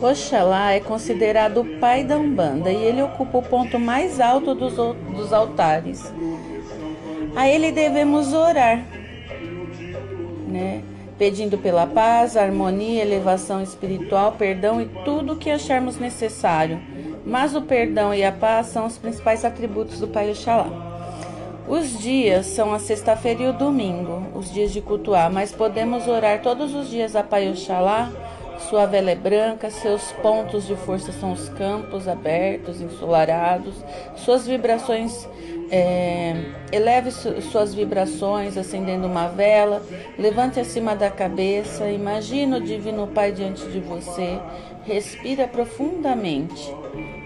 Oxalá é considerado o pai da Umbanda e ele ocupa o ponto mais alto dos, dos altares. A ele devemos orar, né? pedindo pela paz, harmonia, elevação espiritual, perdão e tudo o que acharmos necessário. Mas o perdão e a paz são os principais atributos do Pai Oxalá. Os dias são a sexta-feira e o domingo, os dias de cultuar, mas podemos orar todos os dias a Pai Oxalá sua vela é branca, seus pontos de força são os campos abertos, ensolarados. Suas vibrações, é, eleve suas vibrações acendendo uma vela. Levante acima da cabeça. Imagine o Divino Pai diante de você. Respira profundamente.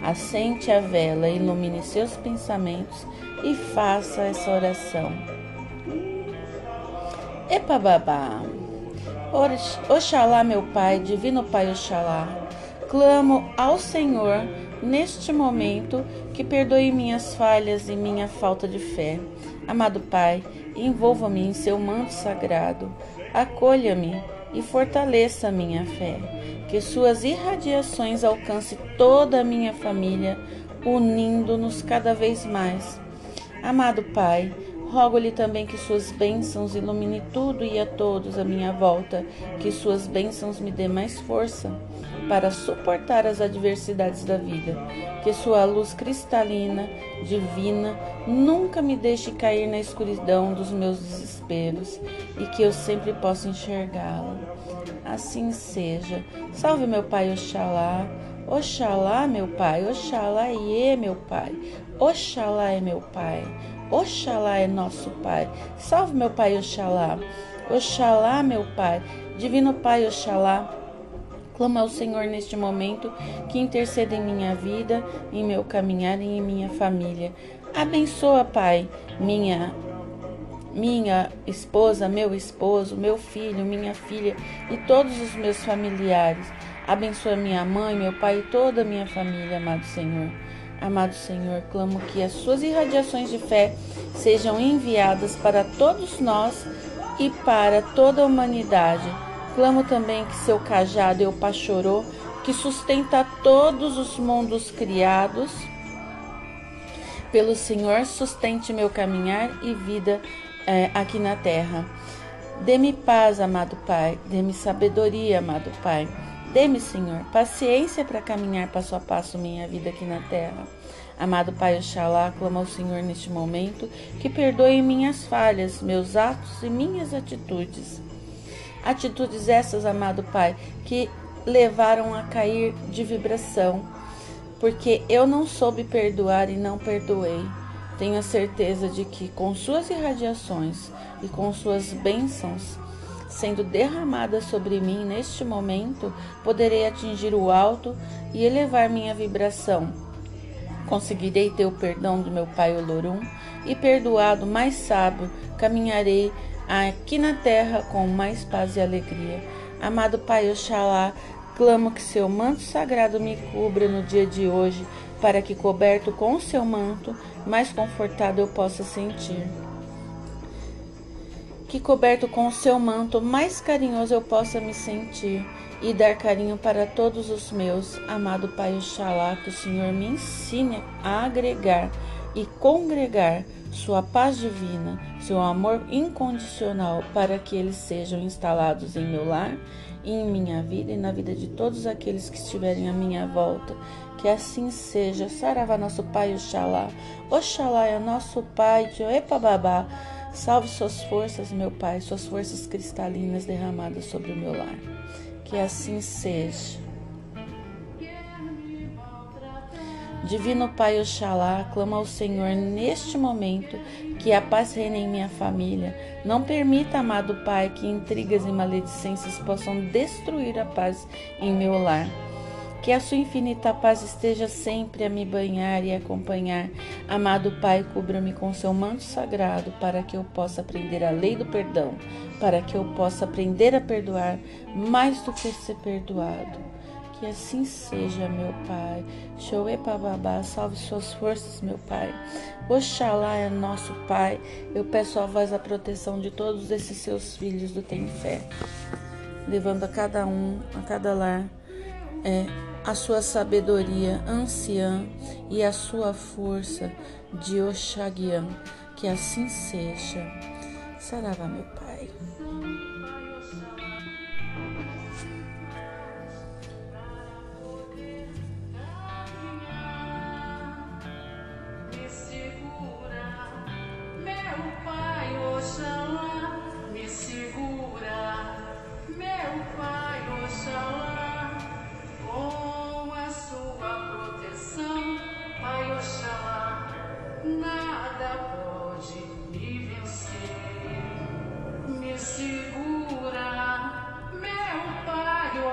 Assente a vela, ilumine seus pensamentos e faça essa oração. Epa babá. Oxalá, meu Pai, Divino Pai Oxalá, clamo ao Senhor neste momento que perdoe minhas falhas e minha falta de fé. Amado Pai, envolva-me em seu manto sagrado, acolha-me e fortaleça minha fé. Que suas irradiações alcance toda a minha família, unindo-nos cada vez mais. Amado Pai, Rogo-lhe também que suas bênçãos ilumine tudo e a todos à minha volta, que suas bênçãos me dê mais força para suportar as adversidades da vida, que sua luz cristalina, divina, nunca me deixe cair na escuridão dos meus desesperos e que eu sempre possa enxergá-la. Assim seja. Salve meu Pai Oxalá. Oxalá, meu Pai. Oxalá, Iê, meu Pai. Oxalá é meu Pai. Oxalá é nosso Pai. Salve meu Pai Oxalá. Oxalá, meu Pai. Divino Pai Oxalá. Clamo ao Senhor neste momento que interceda em minha vida, em meu caminhar e em minha família. Abençoa, Pai, minha minha esposa, meu esposo, meu filho, minha filha e todos os meus familiares. Abençoa minha mãe, meu pai e toda a minha família, amado Senhor. Amado Senhor, clamo que as suas irradiações de fé sejam enviadas para todos nós e para toda a humanidade. Clamo também que seu cajado, eu pachorô, que sustenta todos os mundos criados, pelo Senhor sustente meu caminhar e vida é, aqui na terra. Dê-me paz, amado Pai, dê-me sabedoria, amado Pai. Dê-me, Senhor, paciência para caminhar passo a passo minha vida aqui na terra. Amado Pai Oxalá, clamo ao Senhor neste momento que perdoe minhas falhas, meus atos e minhas atitudes. Atitudes essas, amado Pai, que levaram a cair de vibração, porque eu não soube perdoar e não perdoei. Tenho a certeza de que com suas irradiações e com suas bênçãos sendo derramada sobre mim neste momento, poderei atingir o alto e elevar minha vibração. Conseguirei ter o perdão do meu Pai Olorum e, perdoado, mais sábio, caminharei aqui na terra com mais paz e alegria. Amado Pai Oxalá, clamo que seu manto sagrado me cubra no dia de hoje, para que, coberto com o seu manto, mais confortado eu possa sentir que coberto com o seu manto mais carinhoso eu possa me sentir e dar carinho para todos os meus. Amado Pai Oxalá, que o Senhor me ensine a agregar e congregar sua paz divina, seu amor incondicional, para que eles sejam instalados em meu lar, em minha vida e na vida de todos aqueles que estiverem à minha volta. Que assim seja. Saravá, nosso Pai Oxalá. Oxalá é nosso Pai de Oepababá. Salve suas forças, meu Pai, suas forças cristalinas derramadas sobre o meu lar. Que assim seja. Divino Pai Oxalá, clama ao Senhor neste momento que a paz reine em minha família. Não permita, amado Pai, que intrigas e maledicências possam destruir a paz em meu lar. Que a sua infinita paz esteja sempre a me banhar e acompanhar. Amado Pai, cubra-me com seu manto sagrado para que eu possa aprender a lei do perdão, para que eu possa aprender a perdoar mais do que ser perdoado. Que assim seja, meu Pai. Shoe Babá, salve suas forças, meu Pai. Oxalá é nosso Pai. Eu peço a voz a proteção de todos esses seus filhos do Tem Fé, levando a cada um, a cada lar é, a sua sabedoria anciã e a sua força de Oxaguian. Que assim seja. Saravá, meu Pai.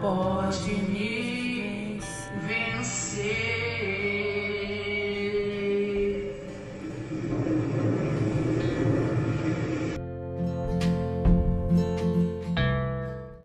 pode me